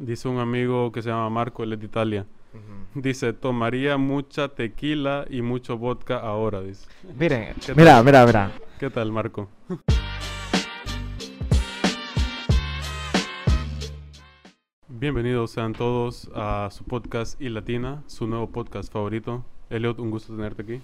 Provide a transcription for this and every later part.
Dice un amigo que se llama Marco, él es de Italia. Dice, tomaría mucha tequila y mucho vodka ahora, dice. Miren, mira, mira, mira. ¿Qué tal, Marco? Bienvenidos sean todos a su podcast y Latina, su nuevo podcast favorito. Elliot, un gusto tenerte aquí.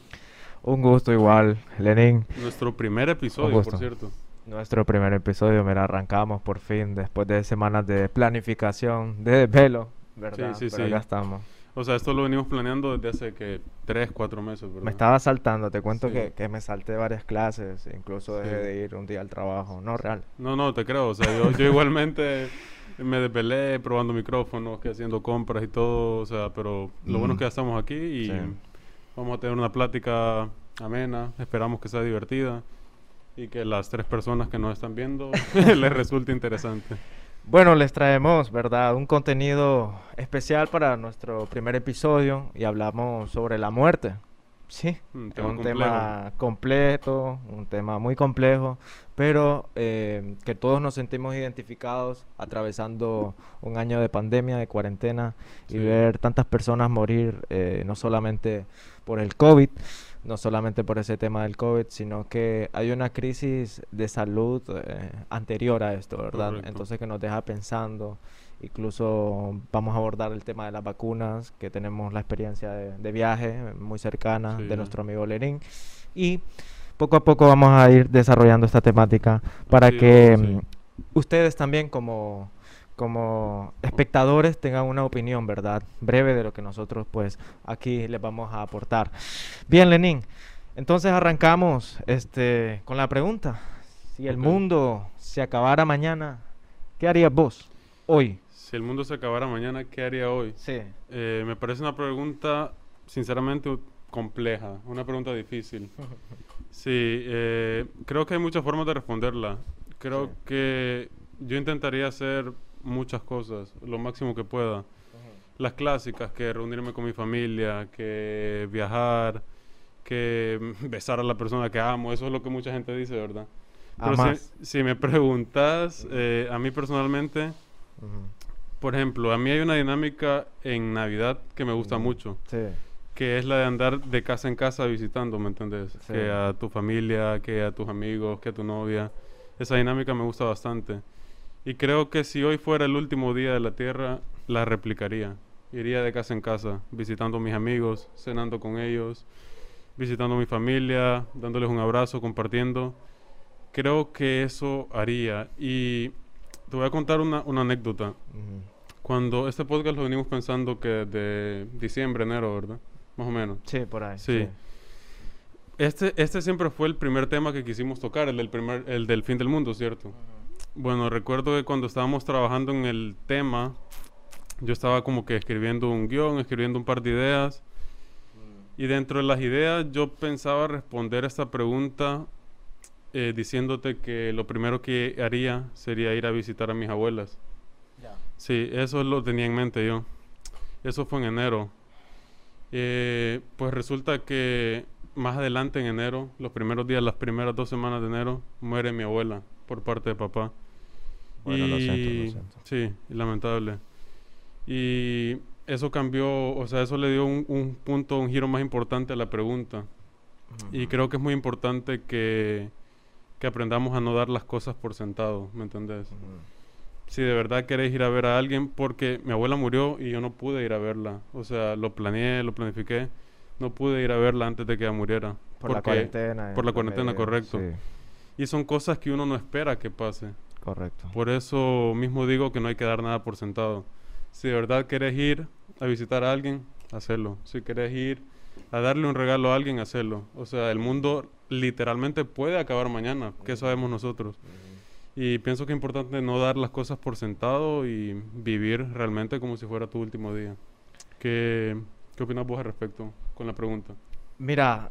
Un gusto igual, Lenin. Nuestro primer episodio, por cierto. Nuestro primer episodio, mira, arrancamos por fin después de semanas de planificación, de velo, ¿verdad? Sí, sí, Pero sí. acá estamos. O sea, esto lo venimos planeando desde hace que tres, cuatro meses, ¿verdad? Me estaba saltando, te cuento Sí. que, que me salté varias clases, incluso dejé Sí. de ir un día al trabajo, no real. No, no, te creo. O sea, yo, yo igualmente me desvelé probando micrófonos, que haciendo compras y todo. O sea, pero lo bueno es que ya estamos aquí y Sí. vamos a tener una plática amena. Esperamos que sea divertida y que las tres personas que nos están viendo les resulte interesante. Bueno, les traemos, ¿verdad? Un contenido especial para nuestro primer episodio y hablamos sobre la muerte. Sí, Un es tema un complejo. tema completo, un tema muy complejo, pero eh, que todos nos sentimos identificados atravesando un año de pandemia, de cuarentena y ver tantas personas morir, eh, no solamente por el COVID, no solamente por ese tema del COVID, sino que hay una crisis de salud eh, anterior a esto, ¿verdad? Correcto. Entonces que nos deja pensando. Incluso vamos a abordar el tema de las vacunas, que tenemos la experiencia de, de viaje muy cercana Sí. de nuestro amigo Lerín. Y poco a poco vamos a ir desarrollando esta temática para Sí, que sí. mm, ustedes también como, como espectadores tengan una opinión, ¿verdad? Breve de lo que nosotros pues aquí les vamos a aportar. Bien, Lenín. Entonces arrancamos este, con la pregunta. Si el mundo se acabara mañana, ¿qué harías vos hoy? Si el mundo se acabara mañana, ¿qué haría hoy? Sí. Eh, me parece una pregunta, sinceramente, compleja, una pregunta difícil. Sí, eh, creo que hay muchas formas de responderla. Creo Sí. que yo intentaría hacer muchas cosas, lo máximo que pueda. Las clásicas, que reunirme con mi familia, que viajar, que besar a la persona que amo, eso es lo que mucha gente dice, ¿verdad? Pero si, si me preguntas, eh, a mí personalmente, por ejemplo, a mí hay una dinámica en Navidad que me gusta mucho, Sí. que es la de andar de casa en casa visitando, ¿me entendés? Sí. Que a tu familia, que a tus amigos, que a tu novia. Esa dinámica me gusta bastante. Y creo que si hoy fuera el último día de la Tierra, la replicaría. Iría de casa en casa, visitando a mis amigos, cenando con ellos, visitando a mi familia, dándoles un abrazo, compartiendo. Creo que eso haría. Y te voy a contar una, una anécdota. Cuando este podcast lo venimos pensando que de diciembre, enero, ¿verdad? Más o menos. Sí, por ahí. Sí. Este, este siempre fue el primer tema que quisimos tocar, el del, primer, el del fin del mundo, ¿cierto? Bueno, recuerdo que cuando estábamos trabajando en el tema, yo estaba como que escribiendo un guion, escribiendo un par de ideas. Y dentro de las ideas yo pensaba responder esta pregunta eh, diciéndote que lo primero que haría sería ir a visitar a mis abuelas. Sí, eso lo tenía en mente yo. Eso fue en enero. Eh, pues resulta que más adelante en enero, los primeros días, las primeras dos semanas de enero, muere mi abuela por parte de papá. Bueno, lo siento, lo Y- siento. Sí, y lamentable. Y eso cambió, o sea, eso le dio un, un punto, un giro más importante a la pregunta. Y Ujú. creo que es muy importante que, que aprendamos a no dar las cosas por sentado, ¿me entendés? Ujú. si de verdad queréis ir a ver a alguien, porque mi abuela murió y yo no pude ir a verla. O sea, lo planeé, lo planifiqué, no pude ir a verla antes de que ella muriera. Por la porque- cuarentena. por la cuarentena, correcto. Sí, Y son cosas que uno no espera que pase. Correcto. Por eso mismo digo que no hay que dar nada por sentado. Si de verdad querés ir a visitar a alguien, hacerlo. Si querés ir a darle un regalo a alguien, hacerlo. O sea, el mundo literalmente puede acabar mañana. ¿Qué sabemos nosotros? Y pienso que es importante no dar las cosas por sentado y vivir realmente como si fuera tu último día. ¿Qué, qué opinas vos al respecto con la pregunta? Mira,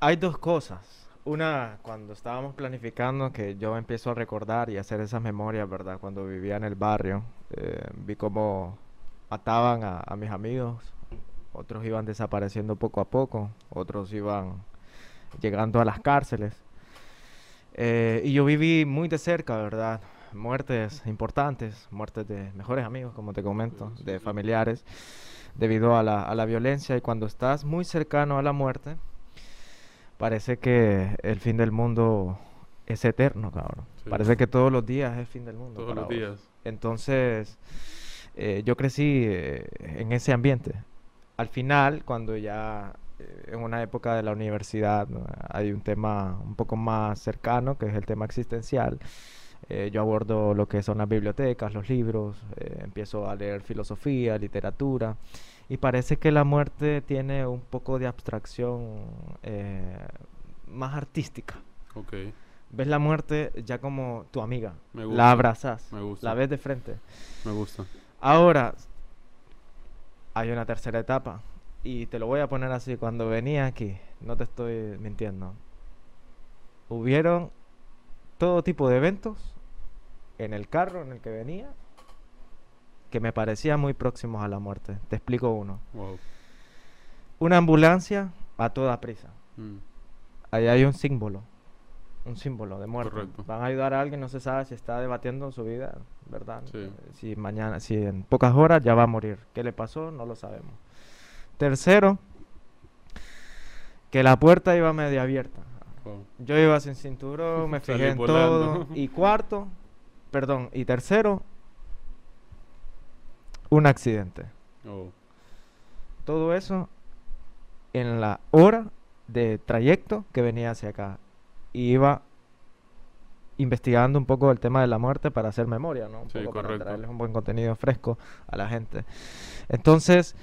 hay dos cosas. Una, cuando estábamos planificando, que yo empiezo a recordar y hacer esas memorias, ¿verdad? Cuando vivía en el barrio, eh, vi cómo ataban a, a mis amigos, otros iban desapareciendo poco a poco, otros iban llegando a las cárceles. Eh, y yo viví muy de cerca, ¿verdad? muertes importantes, muertes de mejores amigos, como te comento, de familiares, debido a la, a la violencia. Y cuando estás muy cercano a la muerte, parece que el fin del mundo es eterno, cabrón. Sí. Parece que todos los días es el fin del mundo. Todos los vos. días. Entonces, eh, yo crecí eh, en ese ambiente. Al final, cuando ya eh, en una época de la universidad ¿no? hay un tema un poco más cercano, que es el tema existencial, eh, yo abordo lo que son las bibliotecas, los libros, eh, empiezo a leer filosofía, literatura, y parece que la muerte tiene un poco de abstracción eh, más artística. Ok. Ves la muerte ya como tu amiga, Me gusta, la abrazas, me gusta. la ves de frente. Me gusta. Ahora, hay una tercera etapa. Y te lo voy a poner así. Cuando venía aquí, no te estoy mintiendo. Hubieron todo tipo de eventos en el carro en el que venía que me parecían muy próximos a la muerte. Te explico uno. Wow. Una ambulancia a toda prisa. Mm. Ahí hay un símbolo. Un símbolo de muerte. Correcto. Van a ayudar a alguien, no se sabe si está debatiendo su vida, ¿verdad? Sí. Si mañana, si en pocas horas ya va a morir. ¿Qué le pasó? No lo sabemos. Tercero, que la puerta iba medio abierta. Wow. Yo iba sin cinturón, me fijé en volando. todo. Y cuarto, perdón, y tercero, un accidente. Oh. Todo eso en la hora de trayecto que venía hacia acá. Y iba investigando un poco el tema de la muerte para hacer memoria, ¿no? Un Sí, poco para correcto. traerles un buen contenido fresco a la gente. Entonces,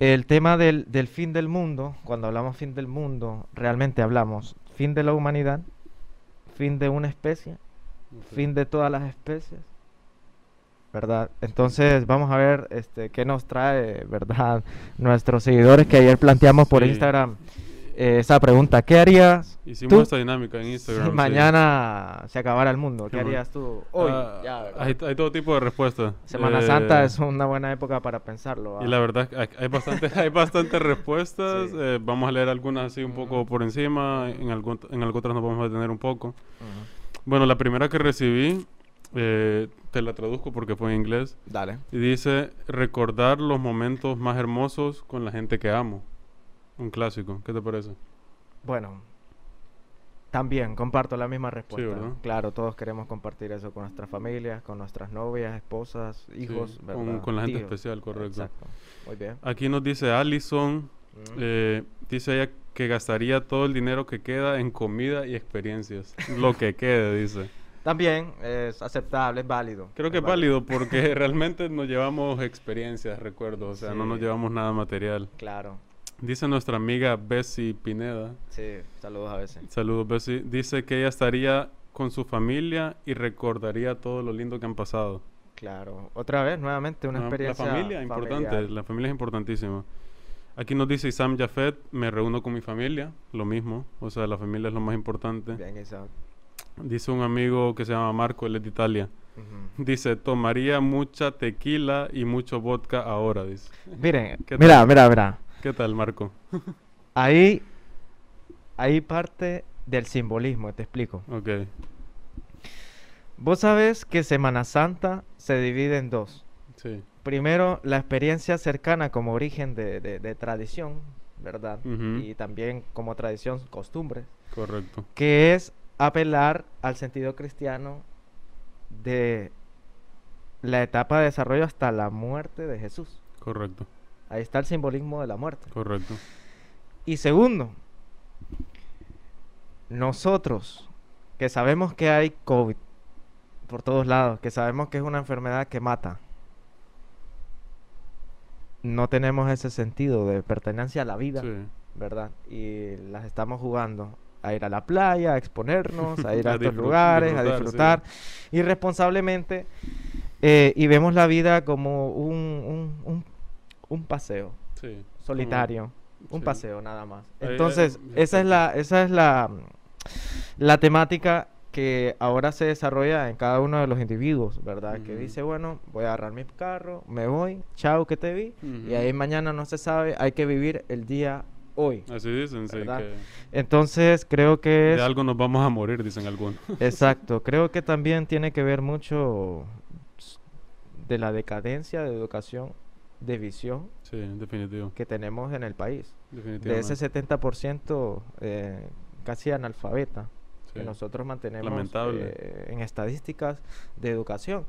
el tema del, del fin del mundo, cuando hablamos fin del mundo, realmente hablamos fin de la humanidad, fin de una especie, fin de todas las especies, ¿verdad? Entonces vamos a ver este, qué nos trae, ¿verdad? Nuestros seguidores que ayer planteamos por Sí. Instagram eh, esa pregunta, ¿qué harías Hicimos tú esta dinámica en si Instagram. sí. mañana se acabara el mundo? ¿Qué harías tú hoy? Ah, Ya, ¿verdad? hay, hay todo tipo de respuestas. Semana Santa Eh, es una buena época para pensarlo. Y ¿va? la verdad, hay, hay bastante, hay bastantes respuestas. Sí. eh, vamos a leer algunas así un poco Ujú. por encima. En, algún, en algunas otras nos vamos a detener un poco. Ujú. Bueno, la primera que recibí, eh, te la traduzco porque fue en inglés. Dale. Y dice, recordar los momentos más hermosos con la gente que amo. Un clásico. ¿Qué te parece? Bueno, también comparto la misma respuesta. Claro, todos queremos compartir eso con nuestras familias, con nuestras novias, esposas, hijos, Sí, ¿verdad? con, con la gente Tíos. especial, correcto. Exacto. Muy bien. Aquí nos dice Allison, Mm. eh, dice ella que gastaría todo el dinero que queda en comida y experiencias. Lo que quede, dice. También es aceptable, es válido. Creo que es válido porque realmente nos llevamos experiencias, recuerdos, o sea, no nos llevamos nada material. Claro. Dice nuestra amiga Bessie Pineda, Sí, saludos a veces. saludos Bessie, dice que ella estaría con su familia y recordaría todo lo lindo que han pasado. Claro. Otra vez, nuevamente, una No, experiencia La familia, importante, familiar. la familia es importantísima. Aquí nos dice Isam Jafet, me reúno con mi familia, lo mismo, o sea, la familia es lo más importante. Bien, Isaac. Dice un amigo que se llama Marco, él es de Italia. Dice, tomaría mucha tequila y mucho vodka ahora, dice. Miren, ¿Qué mira, mira, mira. ¿Qué tal, Marco? Ahí, ahí parte del simbolismo, te explico. Ok, Vos sabés que Semana Santa se divide en dos. sí. Primero, la experiencia cercana como origen de, de- de tradición, ¿verdad? Y también como tradición, costumbre, Correcto. que es apelar al sentido cristiano de la etapa de desarrollo hasta la muerte de Jesús. Correcto, Ahí está el simbolismo de la muerte. correcto. Y segundo, nosotros que sabemos que hay COVID por todos lados, que sabemos que es una enfermedad que mata, no tenemos ese sentido de pertenencia a la vida, Sí. ¿verdad? Y las estamos jugando a ir a la playa, a exponernos, a ir a, A estos lugares, a disfrutar, sí. irresponsablemente eh, y vemos la vida como un, un, un- un paseo Sí. como- solitario, un sí. paseo nada más. Ahí- ahí- Entonces, esa es la, esa es la, la temática que ahora se desarrolla en cada uno de los individuos, ¿verdad? Que dice, bueno, voy a agarrar mi carro, me voy, chao que te vi, y ahí mañana no se sabe, hay que vivir el día hoy. Así dicen, sí. Que Entonces creo que es... de algo nos vamos a morir, dicen algunos. Exacto, creo que también tiene que ver mucho de la decadencia de educación, de visión Sí, definitivo. que tenemos en el país. De ese 70% eh, casi analfabeta que Sí. nosotros mantenemos Lamentable. eh, en estadísticas de educación.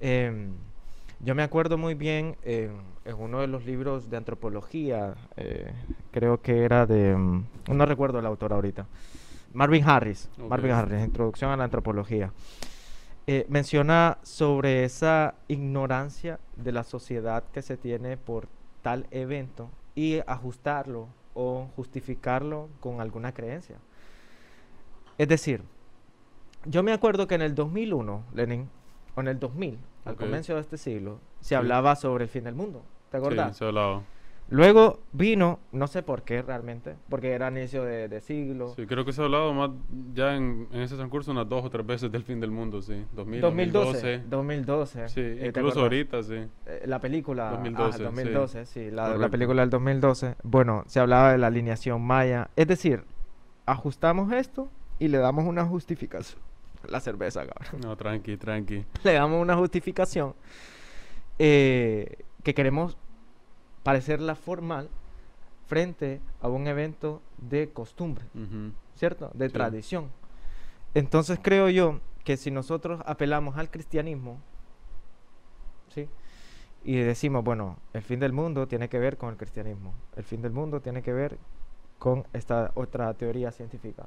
Em, yo me acuerdo muy bien en, en uno de los libros de antropología, eh, creo que era de, mm, no recuerdo el autor ahorita, Marvin Harris, Marvin. Harris, Introducción a la Antropología, eh, menciona sobre esa ignorancia de la sociedad que se tiene por tal evento y ajustarlo o justificarlo con alguna creencia. Es decir, yo me acuerdo que en el 2001, Lenin, o en el 2000, al comienzo de este siglo, se Sí. hablaba sobre el fin del mundo. ¿Te acuerdas? Sí, se hablaba. Luego vino, no sé por qué realmente, porque era inicio de, de siglo. Sí, creo que se ha hablado más ya en, en ese transcurso unas dos o tres veces del fin del mundo, sí. 2000, 2012. 2012. 2012. Sí, eh, ¿te incluso ahorita, sí. Eh, la película. 2012, ah, sí. 2012, sí. la, la película del 2012. Bueno, se hablaba de la alineación maya. Es decir, ajustamos esto y le damos una justificación. La cerveza, cabrón. No, tranqui, tranqui. le damos una justificación eh, que queremos parecerla formal frente a un evento de costumbre. ¿cierto? De Sí. tradición. Entonces creo yo que si nosotros apelamos al cristianismo, ¿sí? Y decimos, bueno, el fin del mundo tiene que ver con el cristianismo, el fin del mundo tiene que ver con esta otra teoría científica.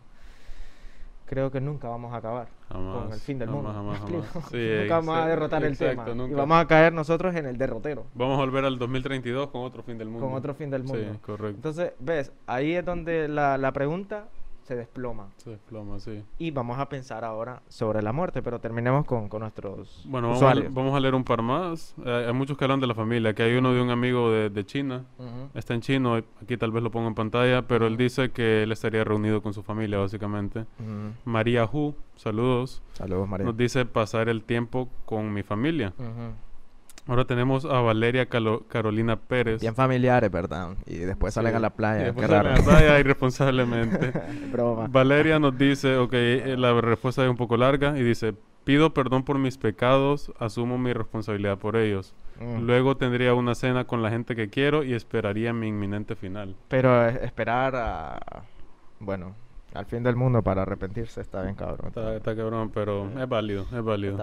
Creo que nunca vamos a acabar con el fin del jamás, mundo. nunca vamos a derrotar el tema. Y vamos a caer nosotros en el derrotero, Vamos a volver al 2032 con otro fin del mundo. con otro fin del mundo. Sí, correcto. Entonces, ves, ahí es donde la, la pregunta se desploma. Se desploma, sí. Y vamos a pensar ahora sobre la muerte, pero terminemos con, con nuestros Bueno, vamos a, vamos leer un par más. Eh, hay muchos que hablan de la familia. Que hay uno de un amigo de, de China. Está en chino, aquí tal vez lo pongo en pantalla, pero él dice que él estaría reunido con su familia, básicamente. María Hu, saludos, Saludos, María. nos dice pasar el tiempo con mi familia. Ahora tenemos a Valeria Calo- Carolina Pérez. Bien familiares, ¿verdad? Y después salen a la Y playa. después Qué salen raro. a la playa irresponsablemente. Broma. Valeria nos dice, ok, eh, la respuesta es un poco larga y dice, pido perdón por mis pecados, asumo mi responsabilidad por ellos. Mm. Luego tendría una cena con la gente que quiero y esperaría mi inminente final. Pero eh, esperar a... Bueno, al fin del mundo para arrepentirse está bien, cabrón. Está, está cabrón, pero es válido, es válido.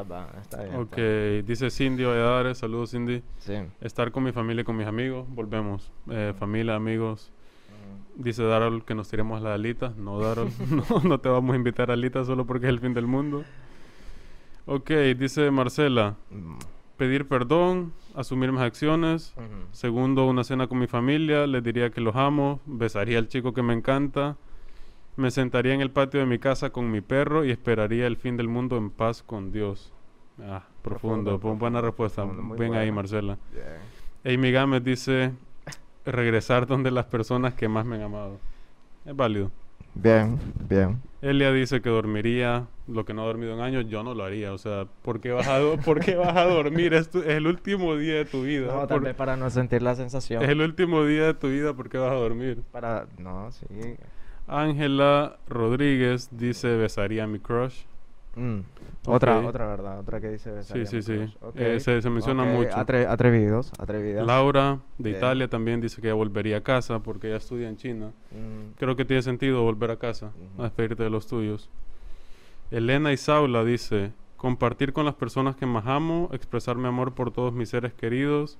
Está, bien. Ok, está- dice Cindy Oedares, saludos Cindy. Sí. Estar con mi familia y con mis amigos, volvemos. Eh, familia, amigos. Dice Darol que nos tiremos las alitas. No, Darol, no, no te vamos a invitar a alitas solo porque es el fin del mundo. Ok, dice Marcela, Mm. pedir perdón, asumir mis acciones. Segundo, una cena con mi familia, les diría que los amo, besaría al chico que me encanta, me sentaría en el patio de mi casa con mi perro y esperaría el fin del mundo en paz con Dios. Ah, profundo, Profundo, bu- buena respuesta. profundo, Ven ahí. Marcela. Bien. Amy Gámez dice regresar donde las personas que más me han amado. Es válido. Bien, bien. Elia dice que dormiría lo que no ha dormido en años. Yo no lo haría. O sea, ¿por qué vas a, do- ¿por qué vas a dormir? Es, tu- es el último día de tu vida. No, tal vez para no sentir la sensación. es el último día de tu vida. ¿Por qué vas a dormir? Para... No, sí. Ángela Rodríguez dice besaría a mi crush. Mm. Otra, otra verdad, otra que dice Sí, besaría sí, mi sí. crush. Ok, Eh, se, se menciona ok, mucho. atre- atrevidos, atrevidas. Laura de. Italia también dice que ya volvería a casa porque ella estudia en China. Mm, Creo que tiene sentido volver a casa, a despedirte de los tuyos. Elena Isaula dice, compartir con las personas que más amo, expresar mi amor por todos mis seres queridos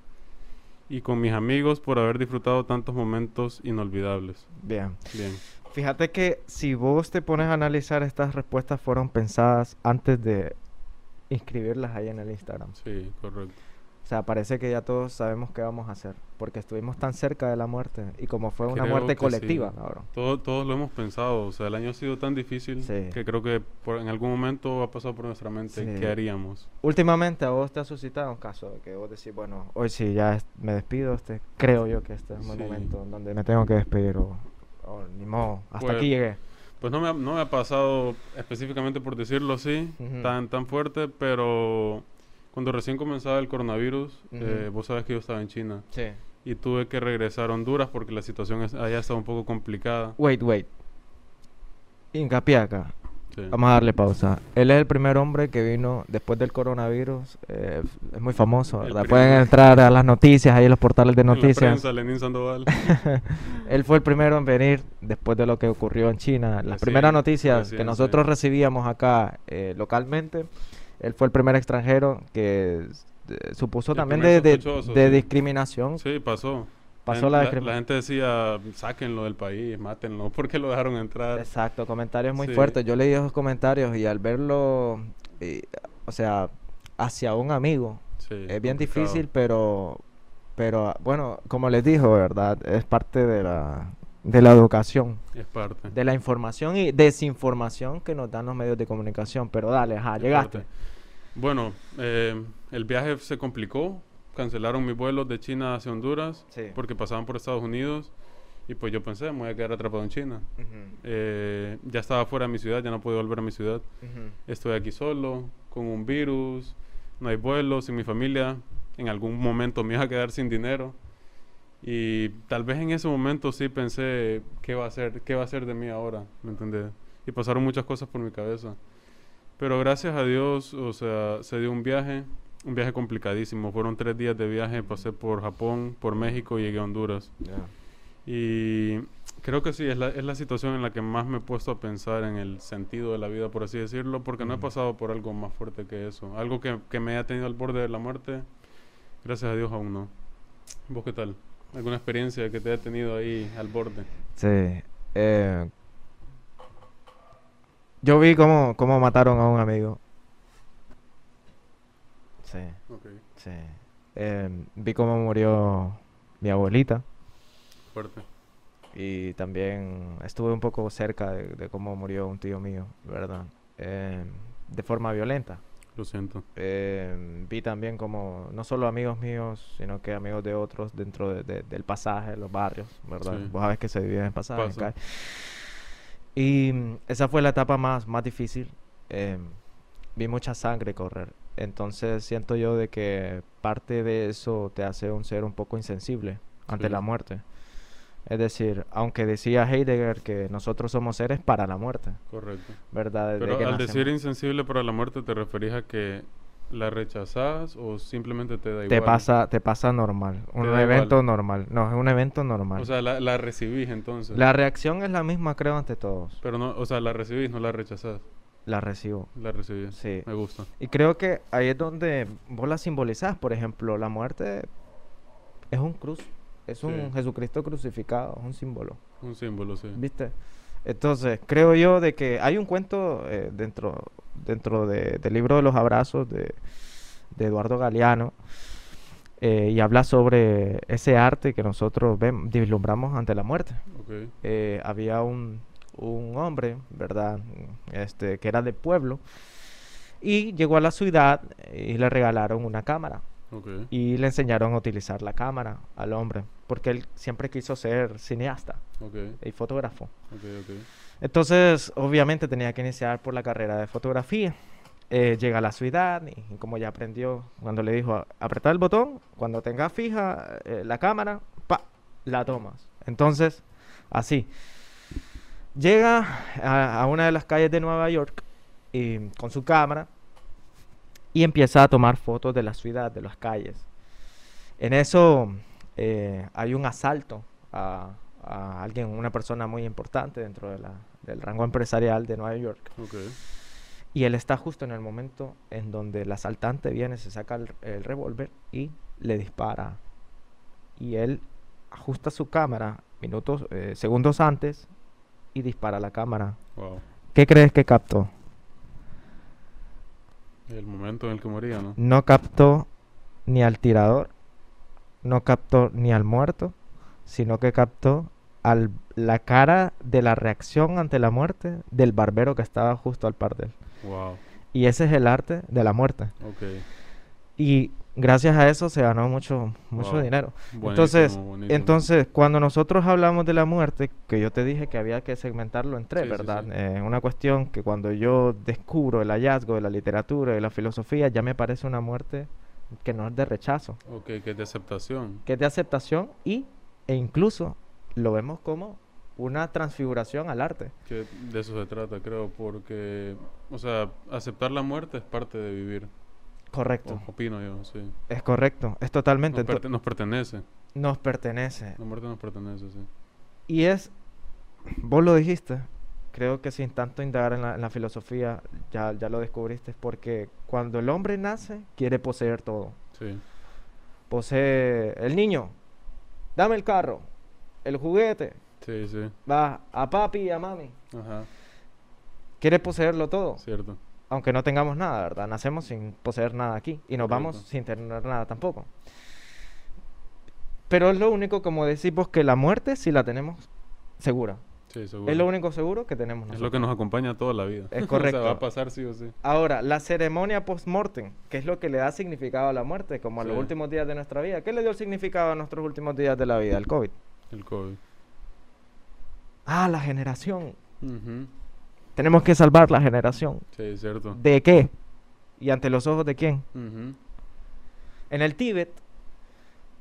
y con mis amigos por haber disfrutado tantos momentos inolvidables. Bien. Bien. Fíjate que si vos te pones a analizar, estas respuestas fueron pensadas antes de inscribirlas ahí en el Instagram. Sí, correcto. O sea, parece que ya todos sabemos qué vamos a hacer, porque estuvimos tan cerca de la muerte y como fue una Creo muerte colectiva, sí. cabrón. Todo- todos lo hemos pensado, o sea, el año ha sido tan difícil Sí. que creo que por- en algún momento ha pasado por nuestra mente Sí. qué haríamos. Últimamente a vos te ha suscitado un caso de que vos decís, bueno, hoy sí ya me despido, este, creo yo que este es un Sí. momento en donde me tengo que despedir o, o ni modo, hasta Pues, aquí llegué. Pues no me, ha- no me ha pasado específicamente por decirlo así, tan, tan fuerte, pero cuando recién comenzaba el coronavirus, eh, vos sabes que yo estaba en China. Sí. y tuve que regresar a Honduras porque la situación es- allá está un poco complicada. Wait, wait. Hincapié acá. Sí. Vamos a darle pausa. Él es el primer hombre que vino después del coronavirus. eh, es muy famoso, ¿verdad? Pueden entrar a las noticias, ahí en los portales de En la noticias. prensa, Lenín Sandoval. Él fue el primero en venir después de lo que ocurrió en China. Las Sí, primeras noticias que nosotros recibíamos acá eh, localmente, él fue el primer extranjero que eh, supuso El también de, de- discriminación. Sí, pasó. Pasó la, gente decía, sáquenlo del país, mátenlo, porque lo dejaron entrar. Exacto, comentarios muy Sí. fuertes. Yo leí esos comentarios y al verlo, o sea, hacia un amigo, Sí, es bien complicado. difícil, pero, pero bueno, como les dijo, ¿verdad? Es parte de la, de la educación, Es parte. de la información y desinformación que nos dan los medios de comunicación. Pero dale, ajá, es llegaste. parte. Bueno, eh, el viaje se complicó. Cancelaron mis vuelos de China hacia Honduras Sí. porque pasaban por Estados Unidos. Y pues yo pensé, me voy a quedar atrapado en China. Ujú, Eh, ya estaba fuera de mi ciudad, ya no puedo volver a mi ciudad. ujú. Estoy aquí solo, con un virus, no hay vuelos, sin mi familia. En algún momento me iba a quedar sin dinero. Y tal vez en ese momento sí pensé, ¿qué va a hacer, qué va a hacer de mí ahora? ¿Me entendés? Y pasaron muchas cosas por mi cabeza. Pero gracias a Dios, o sea, se dio un viaje, un viaje complicadísimo. Fueron tres días de viaje, pasé por Japón, por México y llegué a Honduras. Y creo que sí, es la, es la situación en la que más me he puesto a pensar en el sentido de la vida, por así decirlo, porque no he pasado por algo más fuerte que eso. Algo que, que me haya tenido al borde de la muerte, gracias a Dios aún no. ¿Vos qué tal? ¿Alguna experiencia que te haya tenido ahí al borde? Sí. eh, yo vi cómo, cómo mataron a un amigo. Sí. Ok, Sí. Em, vi cómo murió mi abuelita fuerte. y también estuve un poco cerca de, de cómo murió un tío mío, ¿verdad? Em, de forma violenta. Lo siento. Em, vi también como no solo amigos míos, sino que amigos de otros dentro de- de- del pasaje, los barrios, ¿verdad? Sí. Vos sabés que se dividen en pasajes, en. Y esa fue la etapa más, más difícil. Vi mucha sangre correr. Entonces siento yo de que parte de eso te hace un ser un poco insensible ante Sí. la muerte. Es decir, aunque decía Heidegger que nosotros somos seres para la muerte, Correcto. ¿verdad? Desde Pero que al decir insensible para la muerte, ¿te referís a que la rechazás o simplemente te da te igual? pasa, te pasa normal, un evento igual. normal. No, es un evento normal. O sea, la, la recibís entonces. la reacción es la misma, creo, ante todos. Pero no, o sea, la recibís, no la rechazás. La recibo. La recibís. Sí. Me gusta. Y creo que ahí es donde vos la simbolizás. Por ejemplo, la muerte es un cruz. Es un. Jesucristo crucificado, es un símbolo. Un símbolo, sí. ¿Viste? Entonces, creo yo de que hay un cuento eh, dentro, dentro de- del libro de los abrazos de, de Eduardo Galeano eh, y habla sobre ese arte que nosotros vemos, vislumbramos ante la muerte. Ok. Eh, había un, un hombre, ¿verdad? Este, que era de pueblo y llegó a la ciudad y le regalaron una cámara y le enseñaron a utilizar la cámara al hombre porque él siempre quiso ser cineasta y fotógrafo. Entonces, obviamente tenía que iniciar por la carrera de fotografía. Eh, llega a la ciudad y, y como ya aprendió, cuando le dijo apretar el botón, cuando tengas fija eh, la cámara, pa, la tomas. Entonces, así. Llega a, a una de las calles de Nueva York y, con su cámara y empieza a tomar fotos de la ciudad, de las calles. En eso eh, hay un asalto a, a alguien, una persona muy importante dentro de la- del rango empresarial de Nueva York. Y él está justo en el momento en donde el asaltante viene, se saca el, el revólver y le dispara. Y él ajusta su cámara minutos, eh, segundos antes y dispara la cámara. Wow. ¿Qué crees que captó? El momento en el que moría, ¿no? No captó ni al tirador, no captó ni al muerto, sino que captó al, la cara de la reacción ante la muerte del barbero que estaba justo al par de él. Wow. Y ese es el arte de la muerte. Ok. Y gracias a eso se ganó mucho, mucho Wow. dinero. Buenísimo, Entonces, buenísimo. entonces, cuando nosotros hablamos de la muerte, que yo te dije que había que segmentarlo en tres, Sí, ¿verdad? sí. Eh, una cuestión que cuando yo descubro el hallazgo de la literatura y la filosofía, ya me parece una muerte que no es de rechazo, Ok, que es de aceptación. que es de aceptación y, e incluso lo vemos como una transfiguración al arte. Que de eso se trata, creo, porque, o sea, aceptar la muerte es parte de vivir. Correcto, o- opino yo, sí. es correcto, es totalmente. Nos, perte- nos pertenece. nos pertenece. La muerte nos pertenece, sí. Y es, vos lo dijiste, creo que sin tanto indagar en la, en la filosofía, ya, ya lo descubriste, porque cuando el hombre nace, quiere poseer todo. Sí, Posee el niño, dame el carro, el juguete, sí, sí. va a papi y a mami. Ajá, Quiere poseerlo todo, cierto. Aunque no tengamos nada, ¿verdad? Nacemos sin poseer nada aquí y nos vamos sin tener nada tampoco. Pero es lo único, como decimos, que la muerte sí la tenemos segura. Sí, seguro. Es lo único seguro que tenemos Es lo que nos acompaña toda la vida. Es o correcto. sea, va a pasar sí o sí. Ahora, la ceremonia post-mortem, que es lo que le da significado a la muerte, como a los últimos días de nuestra vida. ¿Qué le dio el significado a nuestros últimos días de la vida? El COVID. El COVID. Ah, la generación. Ujú. Tenemos que salvar la generación. Sí, cierto. ¿De qué? ¿Y ante los ojos de quién? En el Tíbet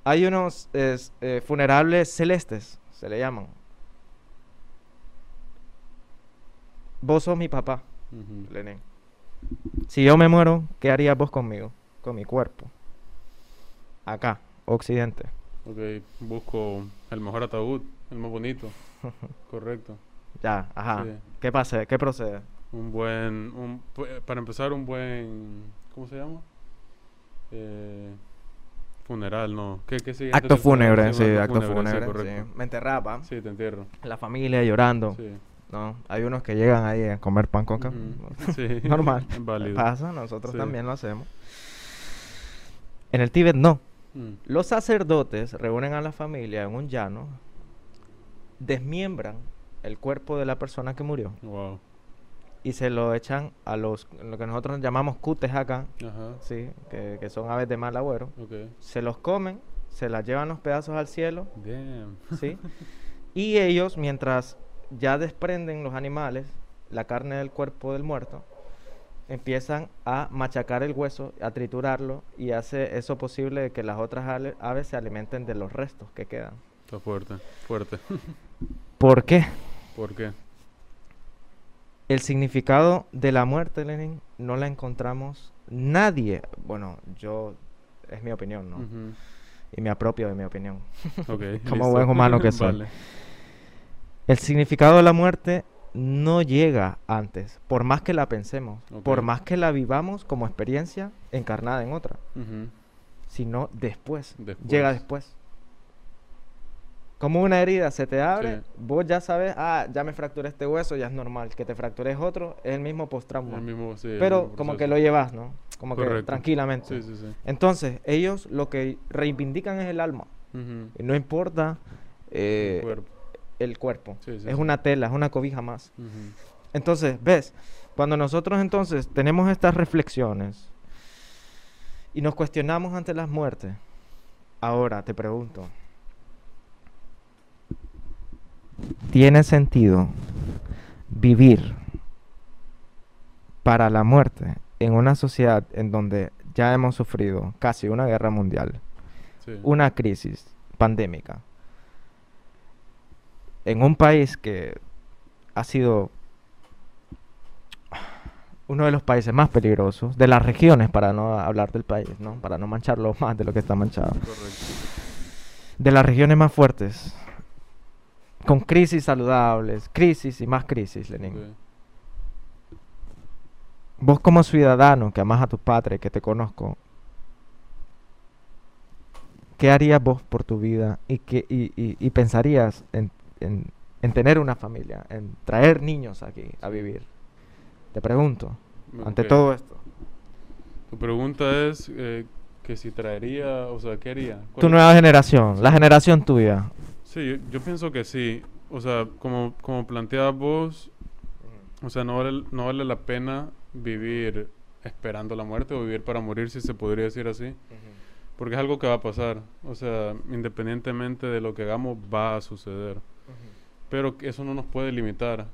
hay unos es, eh, funerables celestes, se le llaman. Vos sos mi papá, Ujú. Lenin. Si yo me muero, ¿qué harías vos conmigo? Con mi cuerpo. Acá, Occidente. Ok, busco el mejor ataúd, el más bonito. Correcto. Ya, ajá. Sí. ¿Qué pasa? ¿Qué procede? Un buen, un, para empezar, un buen, ¿cómo se llama? Eh, funeral, no. ¿Qué, qué sigue Acto fúnebre, sí, acto fúnebre. correcto. sí. Me enterraba. Sí, te entierro. La familia llorando. Sí. ¿no? Hay unos que llegan ahí a comer pan con café. Sí. Normal. Válido. Pasa, nosotros Sí. también lo hacemos. En el Tíbet no. Mm. Los sacerdotes reúnen a la familia en un llano, desmiembran el cuerpo de la persona que murió Wow. y se lo echan a los, lo que nosotros llamamos cutes acá, Ajá. ¿sí? que, que son aves de mal agüero. Ok. Se los comen, se las llevan los pedazos al cielo, Damn. ¿sí? y ellos, mientras ya desprenden los animales, la carne del cuerpo del muerto, empiezan a machacar el hueso, a triturarlo y hace eso posible de que las otras aves se alimenten de los restos que quedan. Está fuerte. Fuerte. ¿Por qué? ¿Por qué? El significado de la muerte, Lenin, no la encontramos nadie. Bueno, yo, es mi opinión, ¿no? Y me apropio de mi opinión. Como listo. buen humano que soy. Vale. El significado de la muerte no llega antes, por más que la pensemos, por más que la vivamos como experiencia encarnada en otra, sino después, Después. llega después. Como una herida se te abre, Sí. vos ya sabes, ah, ya me fracturé este hueso, ya es normal. Que te fractures otro, es el mismo post-trauma. Sí, Pero como que lo llevas, ¿no? Como que tranquilamente. Sí, sí, sí. Entonces, ellos lo que reivindican es el alma. Y no importa eh, El cuerpo. el es una tela, es una cobija más. Entonces, ves, cuando nosotros entonces tenemos estas reflexiones y nos cuestionamos ante las muertes, ahora te pregunto, ¿tiene sentido vivir para la muerte en una sociedad en donde ya hemos sufrido casi una guerra mundial, Sí. una crisis pandémica, en un país que ha sido uno de los países más peligrosos, de las regiones, para no hablar del país, ¿no? Para no mancharlo más de lo que está manchado. Correcto. De las regiones más fuertes, con crisis saludables, crisis y más crisis, Lenin. Vos como ciudadano que amas a tu padre, que te conozco, ¿qué harías vos por tu vida y, que, y, y- y pensarías en, en- en tener una familia, en traer niños aquí a vivir? Te pregunto, ante todo esto. Tu pregunta es eh, que si traería, o sea, ¿qué haría? ¿Cuál Tu es- nueva generación, la generación tuya. Sí, yo, yo pienso que sí. O sea, como, como planteabas vos, o sea, no vale, no vale la pena vivir esperando la muerte o vivir para morir, si se podría decir así. Porque es algo que va a pasar. O sea, independientemente de lo que hagamos, va a suceder. Pero eso no nos puede limitar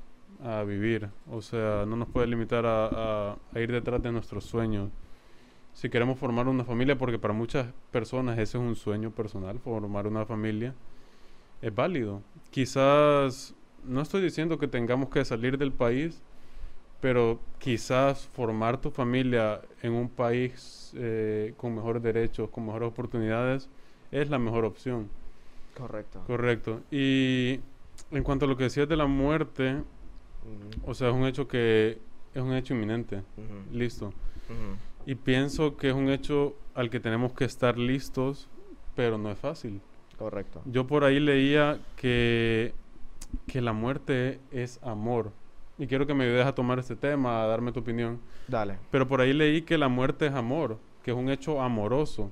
a vivir. O sea, no nos puede limitar a, a- a ir detrás de nuestros sueños. si queremos formar una familia, porque para muchas personas ese es un sueño personal, formar una familia, es válido. Quizás, no estoy diciendo que tengamos que salir del país, pero quizás formar tu familia en un país eh, con mejores derechos, con mejores oportunidades, es la mejor opción. Correcto. Correcto. Y en cuanto a lo que decías de la muerte, o sea, es un hecho que es un hecho inminente. Listo. Y pienso que es un hecho al que tenemos que estar listos, pero no es fácil. Correcto. Yo por ahí leía que, que la muerte es amor. Y quiero que me ayudes a tomar este tema, a darme tu opinión. Dale. Pero por ahí leí que la muerte es amor, que es un hecho amoroso.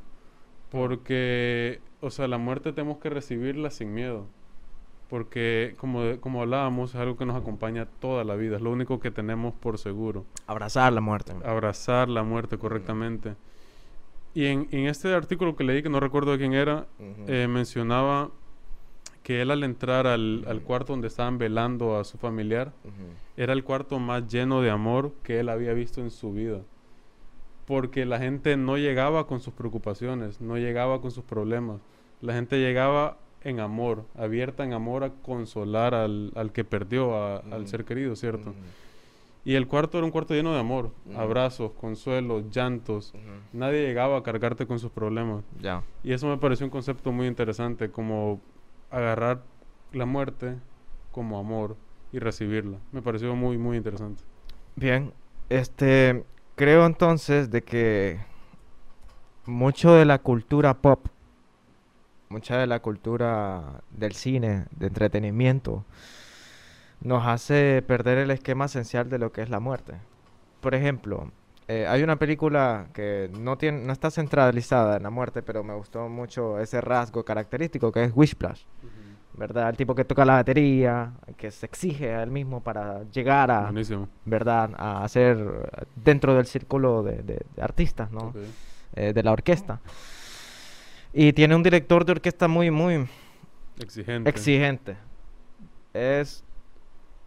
Porque, o sea, la muerte tenemos que recibirla sin miedo. Porque, como, como hablábamos, es algo que nos acompaña toda la vida. Es lo único que tenemos por seguro. Abrazar la muerte. Abrazar la muerte correctamente. Y en, en este artículo que leí, que no recuerdo de quién era, eh, mencionaba que él al entrar al, al cuarto donde estaban velando a su familiar, era el cuarto más lleno de amor que él había visto en su vida. Porque la gente no llegaba con sus preocupaciones, no llegaba con sus problemas. La gente llegaba en amor, abierta en amor a consolar al, al que perdió, a- al ser querido, ¿cierto? Y el cuarto era un cuarto lleno de amor, abrazos, consuelos, llantos. Nadie llegaba a cargarte con sus problemas. Ya. Y eso me pareció un concepto muy interesante, como agarrar la muerte como amor y recibirla. Me pareció muy, muy interesante. Bien, este, creo entonces de que mucho de la cultura pop, mucha de la cultura del cine, de entretenimiento, nos hace perder el esquema esencial de lo que es la muerte. Por ejemplo, eh, hay una película que no tiene, no está centralizada en la muerte, pero me gustó mucho ese rasgo característico que es Whiplash. ¿verdad? El tipo que toca la batería, que se exige a él mismo para llegar a, Buenísimo. ¿verdad? A hacer dentro del círculo de, de- de artistas, ¿no? Eh, de la orquesta. Y tiene un director de orquesta muy, muy Exigente. exigente. Es,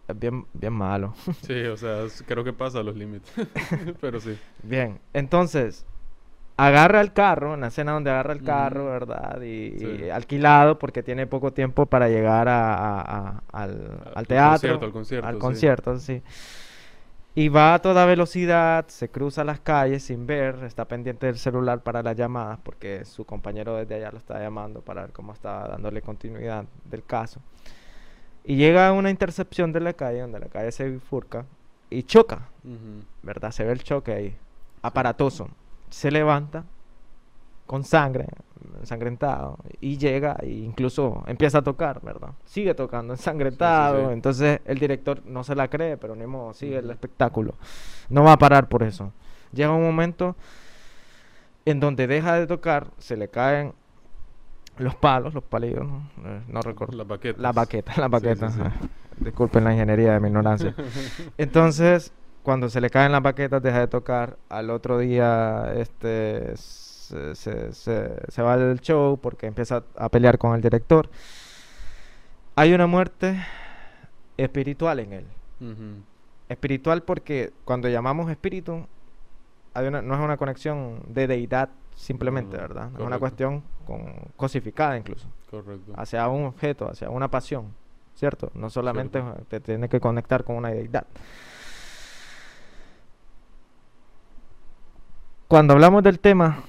es bien, bien malo. Sí, o sea, creo que pasa los límites. Pero sí. Bien, entonces, agarra el carro, en la escena donde agarra el carro. ¿verdad? Y, Sí. y alquilado porque tiene poco tiempo para llegar a- a- a- al, Al al teatro. concierto, al concierto, Al sí. concierto, sí. Y va a toda velocidad, se cruza las calles sin ver, está pendiente del celular para las llamadas porque su compañero desde allá lo está llamando para ver cómo está dándole continuidad del caso. Y llega a una intercepción de la calle donde la calle se bifurca y choca. ¿verdad? Se ve el choque ahí, aparatoso. Se levanta con sangre, ensangrentado, y llega e incluso empieza a tocar, ¿verdad? Sigue tocando ensangrentado, sí. entonces el director no se la cree, pero ni modo, sigue el espectáculo. No va a parar por eso. Llega un momento en donde deja de tocar, se le caen los palos, los palillos, ¿no? Eh, no recuerdo. Las baquetas. La baqueta, la baqueta. sí. ajá. Disculpen la ingeniería de mi ignorancia. Entonces, cuando se le caen las baquetas, deja de tocar. Al otro día, este, se, se- se- se va del show porque empieza a pelear con el director. Hay una muerte espiritual en él. Espiritual porque cuando llamamos espíritu, hay una, no es una conexión de deidad simplemente, ¿verdad? Es una cuestión con, cosificada incluso Correcto. hacia un objeto, hacia una pasión, ¿cierto? No solamente Cierto. te tiene que conectar con una deidad. Cuando hablamos del tema,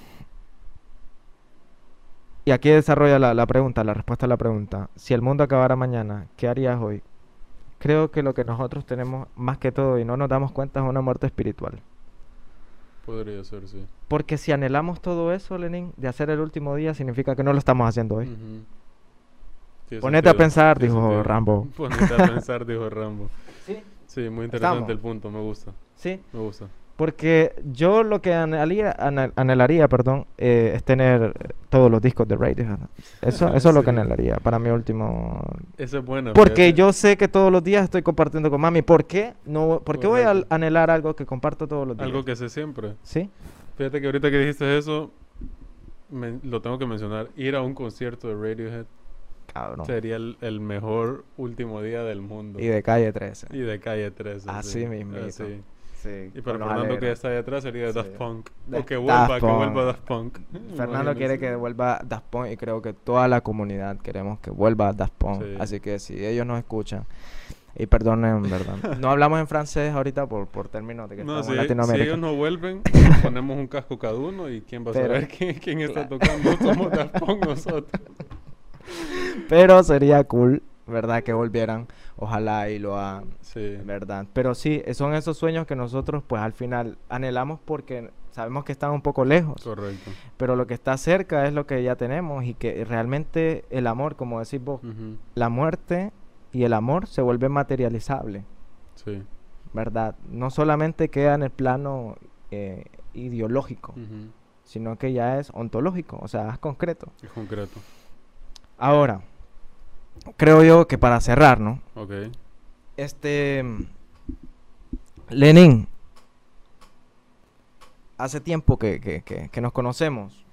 y aquí desarrolla la, la pregunta, la respuesta a la pregunta, si el mundo acabara mañana, ¿qué harías hoy? Creo que lo que nosotros tenemos más que todo y no nos damos cuenta es una muerte espiritual. Podría ser, sí. Porque si anhelamos todo eso, Lenin, de hacer el último día, significa que no lo estamos haciendo hoy. Ponete a pensar, tiene dijo sentido. Rambo. Ponete a pensar, dijo Rambo. Sí. Sí, muy interesante Estamos. el punto, me gusta. Sí. Me gusta. Porque yo lo que anhelaría, anhel- anhelaría perdón, eh, es tener todos los discos de Radiohead. Eso, eso es lo que anhelaría para mi último... Esa es buena. Porque fíjate. yo sé que todos los días estoy compartiendo con mami. ¿Por qué? No, ¿Por qué voy a anhelar algo que comparto todos los días? Algo que sé siempre. ¿Sí? Fíjate que ahorita que dijiste eso, me- lo tengo que mencionar. Ir a un concierto de Radiohead Cabrón. sería el, el mejor último día del mundo. Y de calle 13. Y de calle 13. Así sí. mismito. Así. Sí, Y para Fernando que aleros. está ahí atrás sería Daft Sí. Punk. Da- O que vuelva, Daft que vuelva Punk. Daft Punk. Fernando quiere que vuelva Daft Punk y creo que toda la comunidad queremos que vuelva Daft Punk. Sí. Así que si ellos nos escuchan, y perdonen, ¿verdad? No hablamos en francés ahorita por, por términos de que No, estamos si, en si Latinoamérica. ellos no vuelven, ponemos un casco cada uno y quién va a Pero- saber quién, quién está Claro. tocando. Somos Daft Punk nosotros. Pero sería cool, ¿verdad? Que volvieran. Ojalá y lo hagan, Sí. ¿verdad? Pero sí, son esos sueños que nosotros pues al final anhelamos porque sabemos que están un poco lejos. Correcto. Pero lo que está cerca es lo que ya tenemos y que realmente el amor, como decís vos, la muerte y el amor se vuelve materializable, Sí. ¿verdad? No solamente queda en el plano eh, ideológico, sino que ya es ontológico, o sea, es concreto. Es concreto. Ahora, creo yo que para cerrar, ¿no? Ok. Este Lenin, hace tiempo que, que- que- que nos conocemos.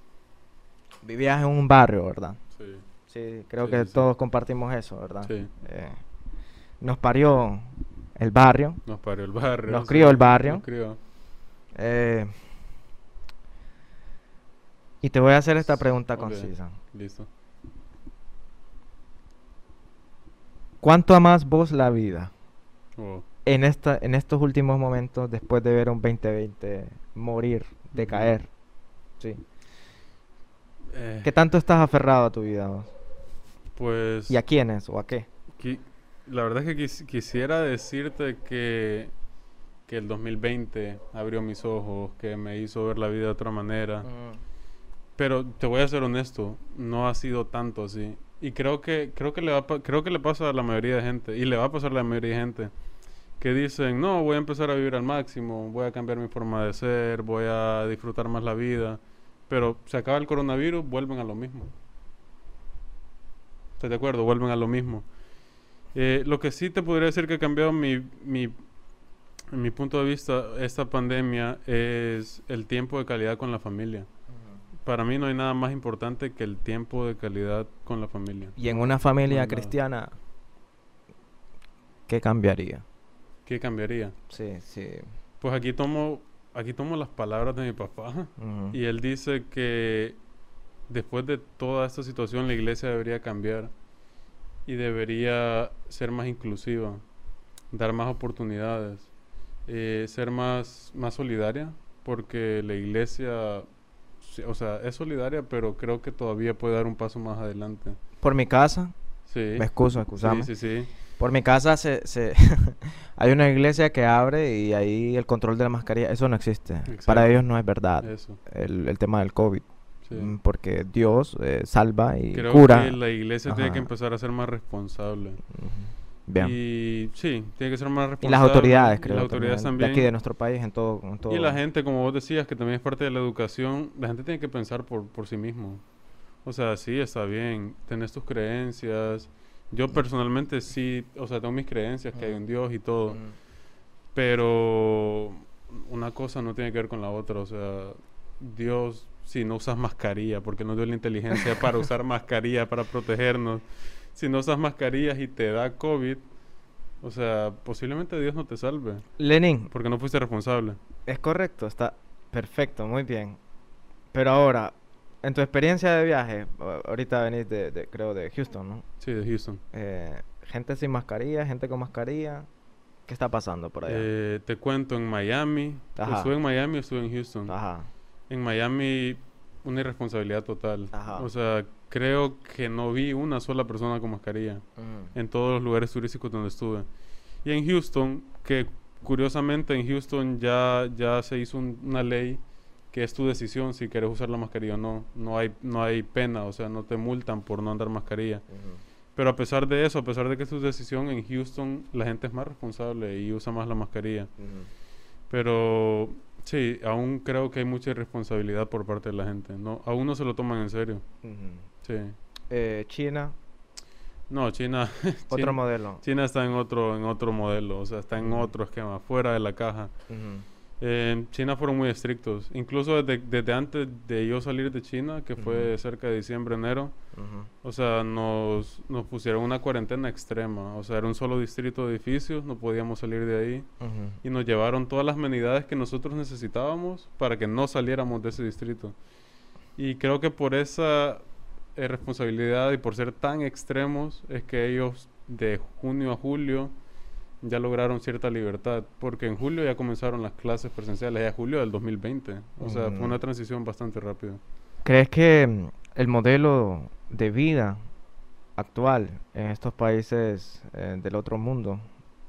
Vivías en un barrio, ¿verdad? Sí. Sí, creo Sí, que sí, todos compartimos eso, ¿verdad? Sí. Eh, nos parió el barrio. Nos parió el barrio. Nos sí. crió el barrio. Nos crió. eh, y te voy a hacer esta pregunta Ok. concisa. Listo. ¿Cuánto amas vos la vida Oh. en, esta, en estos últimos momentos después de ver un 2020 morir, decaer? Sí. Eh, ¿Qué tanto estás aferrado a tu vida vos? pues. ¿Y a quiénes o a qué? qui- la verdad es que quis- quisiera decirte que, que el 2020 abrió mis ojos, que me hizo ver la vida de otra manera. Pero te voy a ser honesto, no ha sido tanto así. Y creo que creo que le va creo que le pasa a la mayoría de gente y le va a pasar a la mayoría de gente que dicen, "No, voy a empezar a vivir al máximo, voy a cambiar mi forma de ser, voy a disfrutar más la vida." Pero se acaba el coronavirus, vuelven a lo mismo. ¿Estás de acuerdo? Vuelven a lo mismo. Eh, lo que sí te podría decir que ha cambiado mi, mi, mi punto de vista esta pandemia es el tiempo de calidad con la familia. Para mí no hay nada más importante que el tiempo de calidad con la familia. Y en una familia cristiana, ¿qué cambiaría? ¿Qué cambiaría? Sí, sí. Pues aquí tomo, aquí tomo las palabras de mi papá y él dice que después de toda esta situación la iglesia debería cambiar y debería ser más inclusiva, dar más oportunidades, eh, ser más, más solidaria, porque la iglesia, o sea, es solidaria, pero creo que todavía puede dar un paso más adelante. Por mi casa, Sí. me excuso, Sí, excusame. sí, sí. Por mi casa se, se hay una iglesia que abre y ahí el control de la mascarilla, eso no existe. Para ellos no es verdad Eso. el, el tema del COVID, sí. mm, porque Dios eh, salva y Creo cura. que la iglesia tiene que empezar a ser más responsable. Ujú. Bien. Y sí, tiene que ser más Y responsable. las autoridades, y creo, las autoridades también, también. de aquí de nuestro país en todo, en todo. Y la gente, como vos decías, que también es parte de la educación, la gente tiene que pensar por, por sí mismo. O sea, sí, está bien, tenés tus creencias. Yo personalmente sí, o sea, tengo mis creencias, que hay un Dios y todo. Ujú. Pero una cosa no tiene que ver con la otra. O sea, Dios, si no usas mascarilla, porque nos dio la inteligencia para usar mascarilla para protegernos. Si no usas mascarillas y te da COVID, o sea, posiblemente Dios no te salve, Lenin, porque no fuiste responsable. es correcto, está perfecto, muy bien. Pero ahora, en tu experiencia de viaje, ahorita venís de, de- creo, de Houston, ¿no? Sí, de Houston. Eh, gente sin mascarilla, gente con mascarilla. ¿Qué está pasando por allá? Eh, te cuento, en Miami, Ajá. estuve en Miami, estuve en Houston. Ajá. En Miami, una irresponsabilidad total. Ajá. O sea, creo que no vi una sola persona con mascarilla. Ujú. en todos los lugares turísticos donde estuve. Y en Houston, que curiosamente en Houston ya, ya se hizo un- una ley que es tu decisión si quieres usar la mascarilla o no. No hay, no hay pena, o sea, no te multan por no andar mascarilla. Pero a pesar de eso, a pesar de que es tu decisión, en Houston la gente es más responsable y usa más la mascarilla. Pero sí, aún creo que hay mucha irresponsabilidad por parte de la gente. No, aún no se lo toman en serio. Sí. Eh, China, No, China, otro China, modelo. China está en otro, en otro modelo, o sea, está en otro esquema, fuera de la caja. Ujú. En China fueron muy estrictos. Incluso desde, desde antes de yo salir de China, que fue Ujú. cerca de diciembre, enero, Ujú. o sea, nos, nos pusieron una cuarentena extrema. O sea, era un solo distrito de edificios, no podíamos salir de ahí. Ujú. Y nos llevaron todas las amenidades que nosotros necesitábamos para que no saliéramos de ese distrito. Y creo que por esa eh, responsabilidad y por ser tan extremos es que ellos de junio a julio ya lograron cierta libertad, porque en julio ya comenzaron las clases presenciales, ya julio del 2020. O sea, fue Ujú. una transición bastante rápida. ¿Crees que mm, el modelo de vida actual en estos países eh, del otro mundo,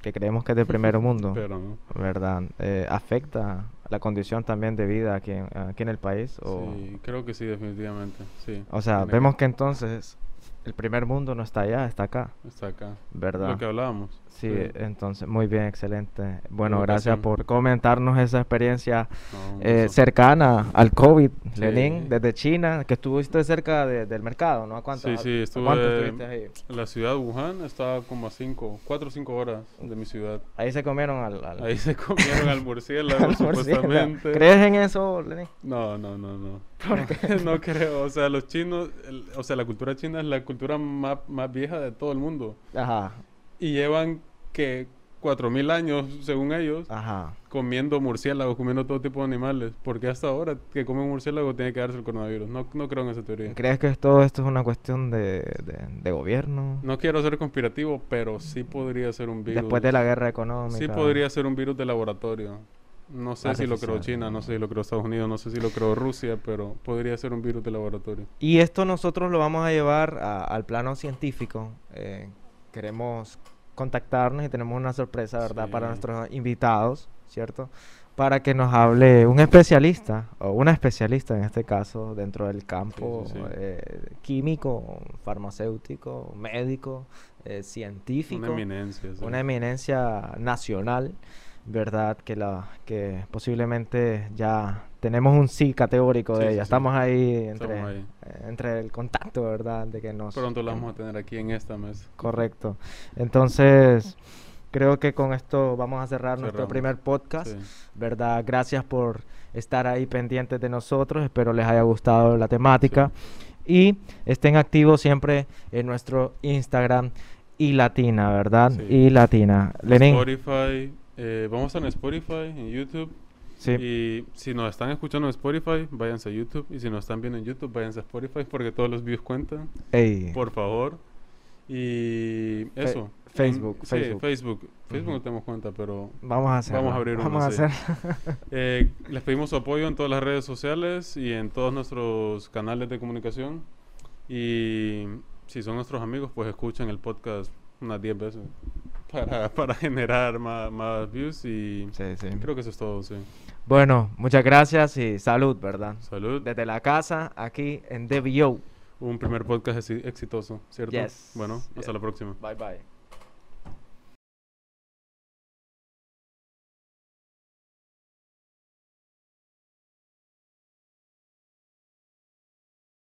que creemos que es de primer mundo, Pero no. ¿verdad? Eh, ¿Afecta la condición también de vida aquí en, aquí en el país? O, Sí, creo que sí, definitivamente. Sí. o sea, vemos que entonces el primer mundo no está allá, está acá, Está acá. ¿verdad? Lo que hablábamos. Sí, entonces, muy bien, excelente. Bueno, gracias por comentarnos esa experiencia No, eh, cercana al COVID, Sí. Lenin, desde China, que estuviste cerca de- del mercado, ¿no? ¿A cuánto, Sí, sí, estuve estuviste ahí? La ciudad de Wuhan estaba como a 5, 4 o 5 horas de mi ciudad. Ahí se comieron al, al- Ahí se comieron al murciélago, al murciélago. supuestamente. ¿Crees en eso, Lenin? No, no, no, no. No creo. O sea, los chinos, el- o sea, la cultura china es la cultura más, más vieja de todo el mundo. Ajá, Y llevan que 4000 años, según ellos, ajá. comiendo murciélagos, comiendo todo tipo de animales. Porque hasta ahora que comen murciélago tiene que darse el coronavirus. No, no creo en esa teoría. ¿Crees que todo esto es una cuestión de, de- de gobierno? No quiero ser conspirativo, pero sí podría ser un virus. Después de la guerra económica. Sí podría ser un virus de laboratorio. No sé si lo creó. China, no sé si lo creó Estados Unidos, no sé si lo creó Rusia, pero podría ser un virus de laboratorio. Y esto nosotros lo vamos a llevar a- al plano científico. Eh, queremos contactarnos y tenemos una sorpresa, ¿verdad? Para nuestros invitados, ¿cierto? Para que nos hable un especialista, o una especialista en este caso, dentro del campo sí, sí. eh, químico, farmacéutico, médico, eh, científico. Una eminencia. sí. una eminencia nacional, ¿verdad? Que la que posiblemente ya tenemos un sí categórico Sí, de ella. sí. Estamos ahí entre, ahí. eh, entre el contacto, ¿verdad? De que nos Pronto la vamos a tener aquí en esta mesa. correcto. Entonces, creo que con esto vamos a cerrar nuestro primer podcast. ¿verdad? Gracias por estar ahí pendientes de nosotros. Espero les haya gustado la temática y estén activos siempre en nuestro Instagram y Latina, ¿verdad? Y Latina. Lenin. Spotify, eh, vamos a estar en Spotify, en YouTube. Sí. Y si nos están escuchando en Spotify, váyanse a YouTube. Y si nos están viendo en YouTube, váyanse a Spotify porque todos los views cuentan. Ey, Por favor. Y eso. Facebook, En- Facebook. Sí, Facebook. Facebook no tenemos cuenta, pero Vamos a hacer. Vamos a abrir Vamos a sí. hacer. Eh, les pedimos su apoyo en todas las redes sociales y en todos nuestros canales de comunicación. Y si son nuestros amigos, pues escuchen el podcast unas 10 veces para, para generar más, más views. Y Sí, sí. creo que eso es todo, sí. Bueno, muchas gracias y salud, ¿verdad? Salud. Desde la casa, aquí en DBO. Un primer podcast exi- exitoso, ¿cierto? Yes. Bueno, hasta Yeah. la próxima. Bye bye.